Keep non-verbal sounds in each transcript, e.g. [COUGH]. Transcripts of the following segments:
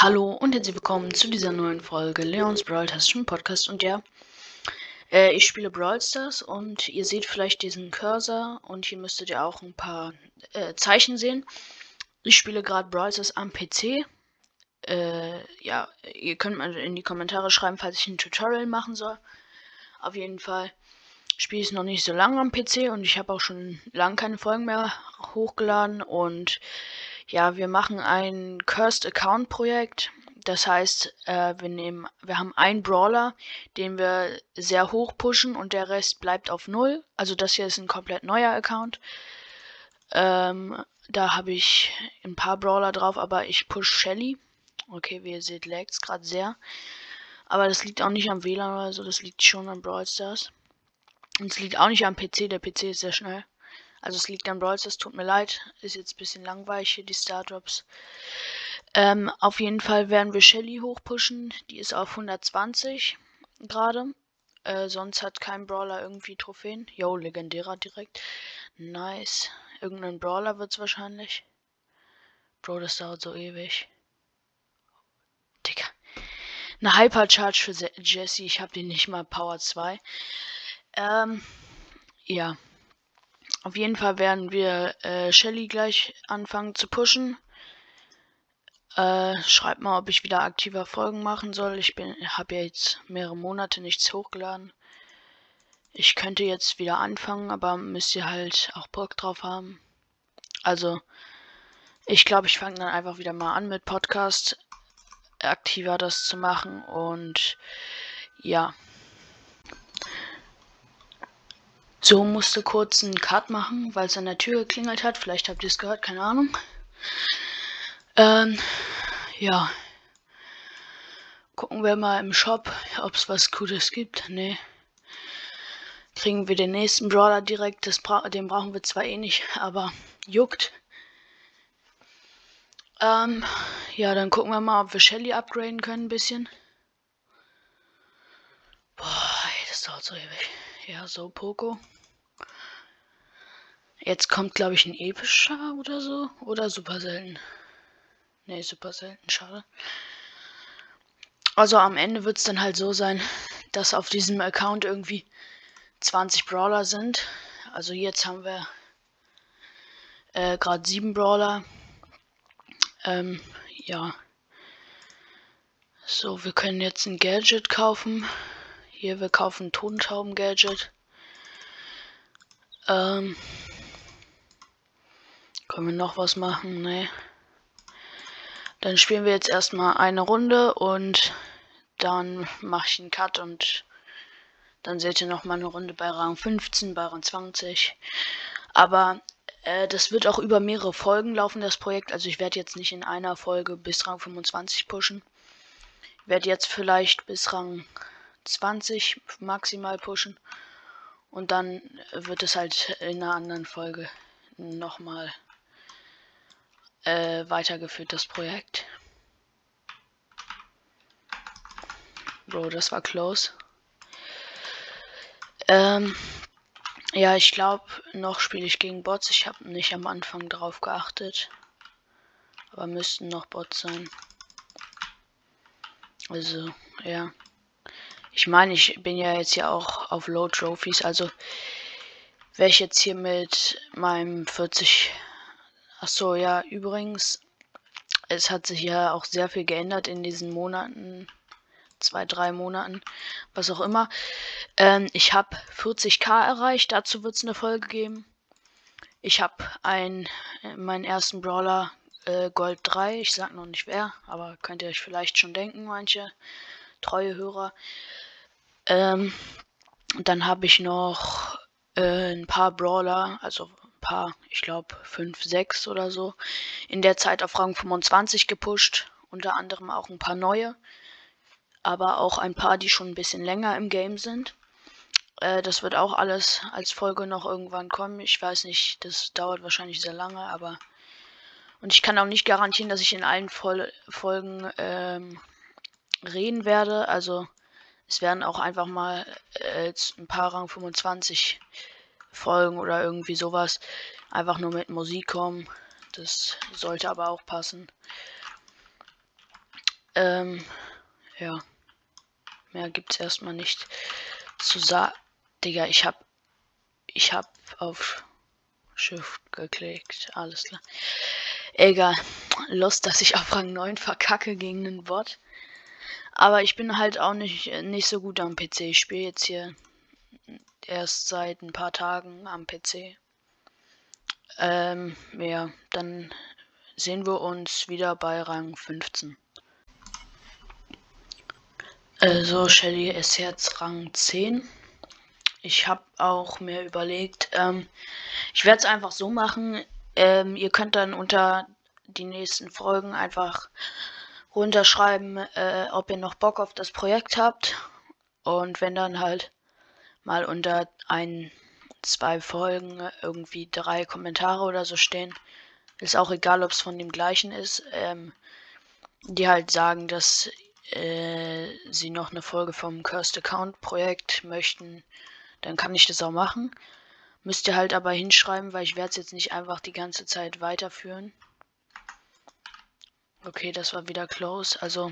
Hallo und herzlich willkommen zu dieser neuen Folge Leons Brawl Taschen Podcast. Und ja, äh, ich spiele Brawl Stars und ihr seht vielleicht diesen Cursor und hier müsstet ihr auch ein paar äh, Zeichen sehen. Ich spiele gerade Brawl Stars am PC. Äh, ja, ihr könnt mal in die Kommentare schreiben, falls ich ein Tutorial machen soll. Auf jeden Fall spiele ich es noch nicht so lange am PC und ich habe auch schon lange keine Folgen mehr hochgeladen und ja, wir machen ein Cursed Account Projekt. Das heißt, äh, wir nehmen, wir haben einen Brawler, den wir sehr hoch pushen und der Rest bleibt auf null. Also das hier ist ein komplett neuer Account. Ähm, da habe ich ein paar Brawler drauf, aber ich push Shelly. Okay, wie ihr seht, laggt gerade sehr. Aber das liegt auch nicht am WLAN oder so, das liegt schon am Brawl Stars. Und es liegt auch nicht am PC, der PC ist sehr schnell. Also es liegt an Brawls, das tut mir leid. Ist jetzt ein bisschen langweilig hier, die Stardrops. Ähm, auf jeden Fall werden wir Shelly hochpushen. Die ist auf 120 gerade. Äh, sonst hat kein Brawler irgendwie Trophäen. Yo, legendärer direkt. Nice. Irgendein Brawler wird es wahrscheinlich. Bro, das dauert so ewig. Digga. Eine Hypercharge für Jesse. Ich habe den nicht mal Power 2. Ähm, ja. Auf jeden Fall werden wir äh, Shelly gleich anfangen zu pushen. Äh, schreibt mal, ob ich wieder aktiver Folgen machen soll. Ich habe ja jetzt mehrere Monate nichts hochgeladen. Ich könnte jetzt wieder anfangen, aber müsst ihr halt auch Bock drauf haben. Also, ich glaube, ich fange dann einfach wieder mal an mit Podcast aktiver das zu machen und ja. So musste kurz einen Cut machen, weil es an der Tür geklingelt hat. Vielleicht habt ihr es gehört, keine Ahnung. Ähm, ja. Gucken wir mal im Shop, ob es was Gutes gibt. Nee. Kriegen wir den nächsten Brawler direkt. Das bra den brauchen wir zwar eh nicht, aber juckt. Ähm, ja, dann gucken wir mal, ob wir Shelly upgraden können ein bisschen. Boah, ey, das dauert so ewig. Ja, so Poco. Jetzt kommt, glaube ich, ein epischer oder so. Oder super selten. Ne, super selten, schade. Also am Ende wird es dann halt so sein, dass auf diesem Account irgendwie 20 Brawler sind. Also jetzt haben wir äh, gerade 7 Brawler. Ähm, ja. So, wir können jetzt ein Gadget kaufen. Hier, wir kaufen Tontauben-Gadget. Ähm, können wir noch was machen? Nee. Dann spielen wir jetzt erstmal eine Runde und dann mache ich einen Cut und dann seht ihr noch mal eine Runde bei Rang 15, bei Rang 20. Aber äh, das wird auch über mehrere Folgen laufen, das Projekt. Also ich werde jetzt nicht in einer Folge bis Rang 25 pushen. Ich werde jetzt vielleicht bis Rang 20 maximal pushen. Und dann wird es halt in einer anderen Folge nochmal äh, weitergeführt, das Projekt. Bro, das war close. Ähm, ja, ich glaube, noch spiele ich gegen Bots. Ich habe nicht am Anfang darauf geachtet. Aber müssten noch Bots sein. Also, ja. Ich meine, ich bin ja jetzt ja auch auf Low Trophies, also wäre ich jetzt hier mit meinem 40. Achso, ja, übrigens, es hat sich ja auch sehr viel geändert in diesen Monaten, zwei, drei Monaten, was auch immer. Ähm, ich habe 40k erreicht, dazu wird es eine Folge geben. Ich habe ein, meinen ersten Brawler äh, Gold 3, ich sag noch nicht wer, aber könnt ihr euch vielleicht schon denken, manche treue Hörer. Ähm, dann habe ich noch äh, ein paar Brawler, also paar, ich glaube 5, 6 oder so, in der Zeit auf Rang 25 gepusht. Unter anderem auch ein paar neue, aber auch ein paar, die schon ein bisschen länger im Game sind. Äh, das wird auch alles als Folge noch irgendwann kommen. Ich weiß nicht, das dauert wahrscheinlich sehr lange, aber. Und ich kann auch nicht garantieren, dass ich in allen Vol Folgen ähm, reden werde. Also es werden auch einfach mal äh, ein paar Rang 25 Folgen oder irgendwie sowas einfach nur mit Musik kommen. Das sollte aber auch passen. Ähm, ja. Mehr gibt's erstmal nicht zu sagen. Digga, ich hab. Ich hab auf Shift geklickt. Alles klar. Egal. Lust, dass ich auf Rang 9 verkacke gegen einen Bot. Aber ich bin halt auch nicht, nicht so gut am PC. Ich spiele jetzt hier erst seit ein paar Tagen am PC. Ähm, ja, dann sehen wir uns wieder bei Rang 15. Also Shelly ist jetzt Rang 10. Ich habe auch mir überlegt, ähm, ich werde es einfach so machen. Ähm, ihr könnt dann unter die nächsten Folgen einfach runterschreiben, äh, ob ihr noch Bock auf das Projekt habt. Und wenn dann halt mal unter ein, zwei Folgen irgendwie drei Kommentare oder so stehen, ist auch egal, ob es von dem gleichen ist, ähm, die halt sagen, dass äh, sie noch eine Folge vom Cursed Account Projekt möchten, dann kann ich das auch machen. Müsst ihr halt aber hinschreiben, weil ich werde es jetzt nicht einfach die ganze Zeit weiterführen. Okay, das war wieder close. Also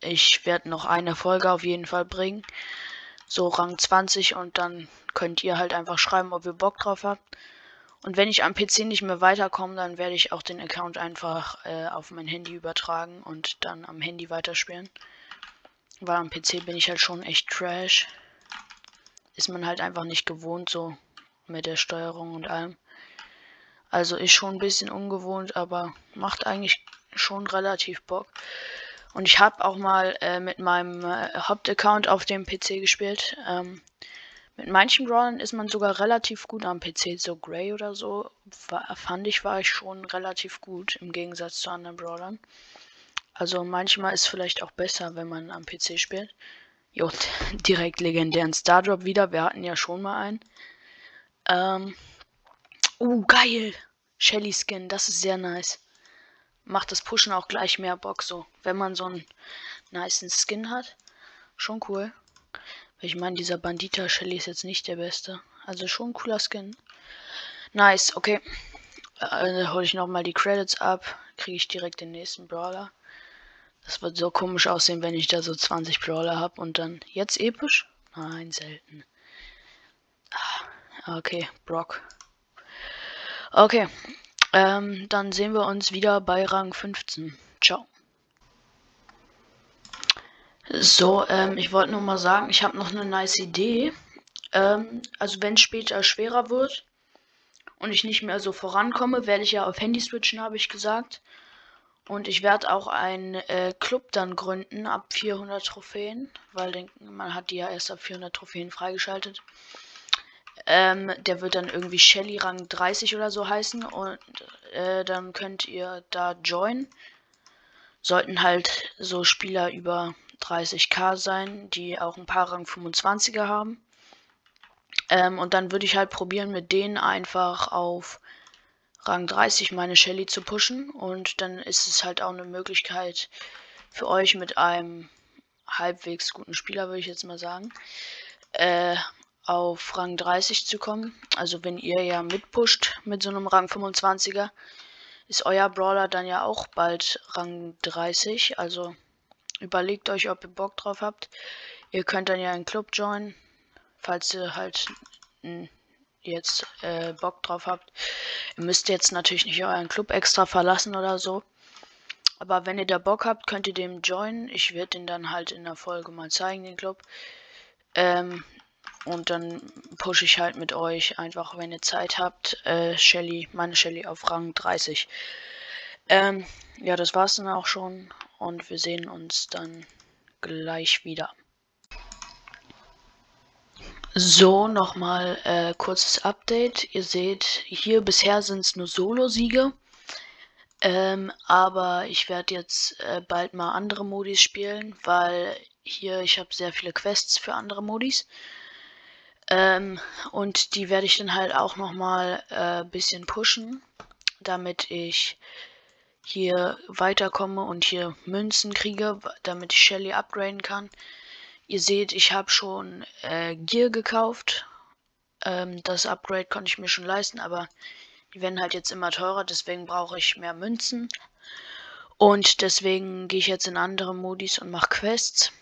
ich werde noch eine Folge auf jeden Fall bringen. So Rang 20 und dann könnt ihr halt einfach schreiben, ob ihr Bock drauf habt. Und wenn ich am PC nicht mehr weiterkomme, dann werde ich auch den Account einfach äh, auf mein Handy übertragen und dann am Handy weiterspielen. Weil am PC bin ich halt schon echt trash. Ist man halt einfach nicht gewohnt, so mit der Steuerung und allem. Also ist schon ein bisschen ungewohnt, aber macht eigentlich schon relativ Bock. Und ich habe auch mal äh, mit meinem äh, Hauptaccount auf dem PC gespielt. Ähm, mit manchen Brawlern ist man sogar relativ gut am PC. So Grey oder so, war, fand ich, war ich schon relativ gut im Gegensatz zu anderen Brawlern. Also manchmal ist vielleicht auch besser, wenn man am PC spielt. Jo, [LAUGHS] direkt legendären Stardrop wieder. Wir hatten ja schon mal einen. Ähm. Uh, geil. Shelly Skin, das ist sehr nice macht das Pushen auch gleich mehr Bock so. Wenn man so einen nice Skin hat. Schon cool. Ich meine, dieser Bandita Shelly ist jetzt nicht der beste. Also schon cooler Skin. Nice, okay. Also hole ich nochmal die Credits ab. Kriege ich direkt den nächsten Brawler. Das wird so komisch aussehen, wenn ich da so 20 Brawler habe und dann jetzt episch? Nein, selten. Ah, okay, Brock. Okay, ähm, dann sehen wir uns wieder bei Rang 15. Ciao. So, ähm, ich wollte nur mal sagen, ich habe noch eine nice Idee. Ähm, also wenn es später schwerer wird und ich nicht mehr so vorankomme, werde ich ja auf Handy switchen, habe ich gesagt. Und ich werde auch einen äh, Club dann gründen ab 400 Trophäen, weil man hat die ja erst ab 400 Trophäen freigeschaltet. Ähm, der wird dann irgendwie Shelly Rang 30 oder so heißen und äh, dann könnt ihr da joinen. Sollten halt so Spieler über 30k sein, die auch ein paar Rang 25er haben. Ähm, und dann würde ich halt probieren, mit denen einfach auf Rang 30 meine Shelly zu pushen. Und dann ist es halt auch eine Möglichkeit für euch mit einem halbwegs guten Spieler, würde ich jetzt mal sagen, äh, auf Rang 30 zu kommen. Also wenn ihr ja mitpusht mit so einem Rang 25er, ist euer Brawler dann ja auch bald Rang 30. Also überlegt euch, ob ihr Bock drauf habt. Ihr könnt dann ja einen Club joinen, falls ihr halt jetzt äh, Bock drauf habt. Ihr müsst jetzt natürlich nicht euren Club extra verlassen oder so. Aber wenn ihr da Bock habt, könnt ihr dem joinen. Ich werde den dann halt in der Folge mal zeigen, den Club. Ähm, und dann pushe ich halt mit euch einfach, wenn ihr Zeit habt, äh, Shelly, meine Shelly auf Rang 30. Ähm, ja, das war's dann auch schon. Und wir sehen uns dann gleich wieder. So, nochmal äh, kurzes Update. Ihr seht, hier bisher sind es nur Solo-Siege. Ähm, aber ich werde jetzt äh, bald mal andere Modis spielen, weil hier ich habe sehr viele Quests für andere Modis. Ähm, und die werde ich dann halt auch nochmal ein äh, bisschen pushen, damit ich hier weiterkomme und hier Münzen kriege, damit ich Shelly upgraden kann. Ihr seht, ich habe schon äh, Gear gekauft. Ähm, das Upgrade konnte ich mir schon leisten, aber die werden halt jetzt immer teurer, deswegen brauche ich mehr Münzen. Und deswegen gehe ich jetzt in andere Modis und mache Quests.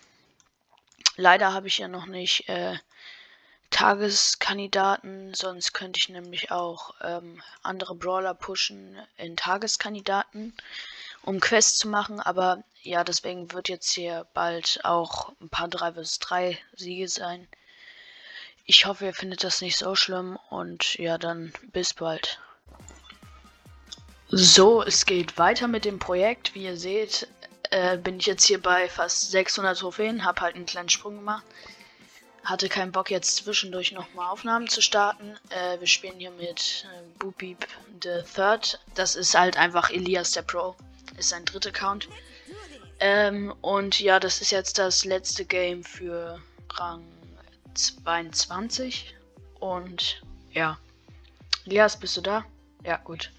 Leider habe ich ja noch nicht äh, Tageskandidaten, sonst könnte ich nämlich auch ähm, andere Brawler pushen in Tageskandidaten, um Quests zu machen. Aber ja, deswegen wird jetzt hier bald auch ein paar 3 vs 3 Siege sein. Ich hoffe, ihr findet das nicht so schlimm und ja, dann bis bald. So, es geht weiter mit dem Projekt. Wie ihr seht, äh, bin ich jetzt hier bei fast 600 Trophäen, habe halt einen kleinen Sprung gemacht. Hatte keinen Bock jetzt zwischendurch nochmal Aufnahmen zu starten. Äh, wir spielen hier mit äh, Boopbeep the Third. Das ist halt einfach Elias der Pro. Ist sein dritter Account. Ähm, und ja, das ist jetzt das letzte Game für Rang 22. Und ja. Elias, bist du da? Ja, gut.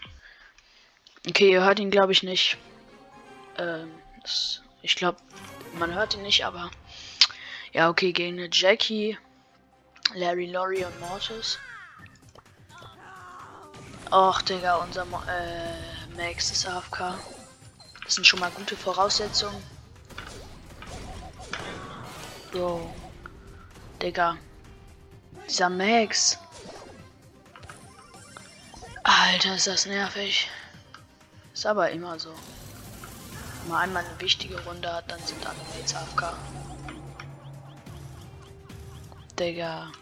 Okay, ihr hört ihn, glaube ich, nicht. Ähm, ich glaube, man hört ihn nicht, aber ja, okay, gegen eine Jackie, Larry, Laurie und Mortis. Och, Digga, unser Mo äh, Max ist AFK. Das sind schon mal gute Voraussetzungen. Bro. Digga. Dieser Max. Alter, ist das nervig. Ist aber immer so. Wenn man einmal eine wichtige Runde hat, dann sind alle Mates AFK. Digga.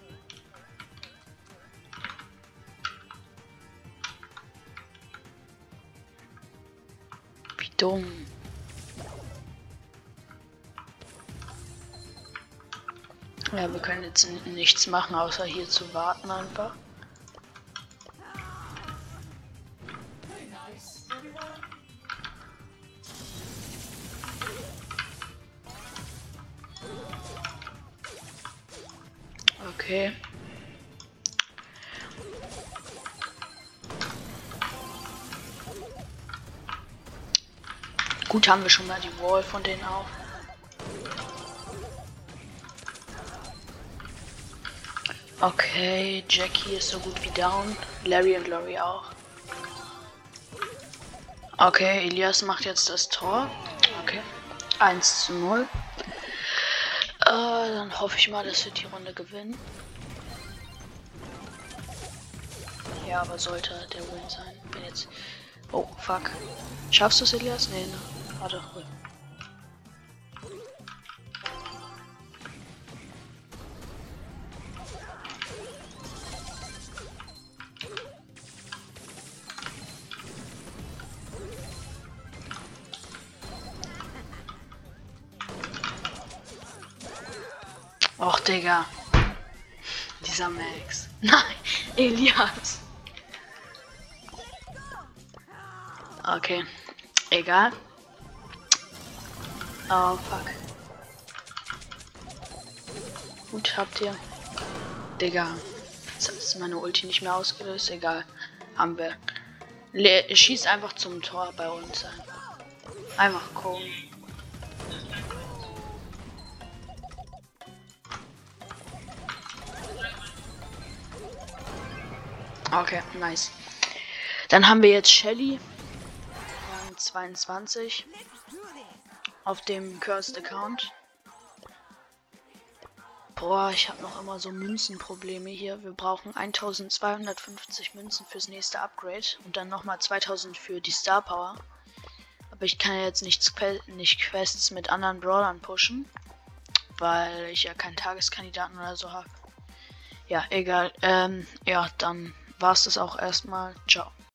Wie dumm. Ja, wir können jetzt nichts machen, außer hier zu warten einfach. Okay. Gut, haben wir schon mal die Wall von denen auch. Okay, Jackie ist so gut wie down. Larry und Lori auch. Okay, Elias macht jetzt das Tor. Okay. 1 zu 0. Äh, dann hoffe ich mal, dass wir die Runde gewinnen. Ja, aber sollte der Win sein. Bin jetzt. Oh, fuck. Schaffst du es, Elias? Nee, ne? Warte. Och, Digga. Dieser Max. [LAUGHS] Nein, Elias. Okay. Egal. Oh, fuck. Gut, habt ihr. Digga. Jetzt ist meine Ulti nicht mehr ausgelöst. Egal. Haben wir. Le schießt einfach zum Tor bei uns. Einfach, einfach kommen. Okay, nice. Dann haben wir jetzt Shelly. 22 auf dem Cursed Account. Boah, ich habe noch immer so Münzenprobleme hier. Wir brauchen 1250 Münzen fürs nächste Upgrade und dann nochmal 2000 für die Star Power. Aber ich kann jetzt nicht, nicht Quests mit anderen Brawlern pushen, weil ich ja keinen Tageskandidaten oder so habe. Ja, egal. Ähm, ja, dann war es das auch erstmal. Ciao.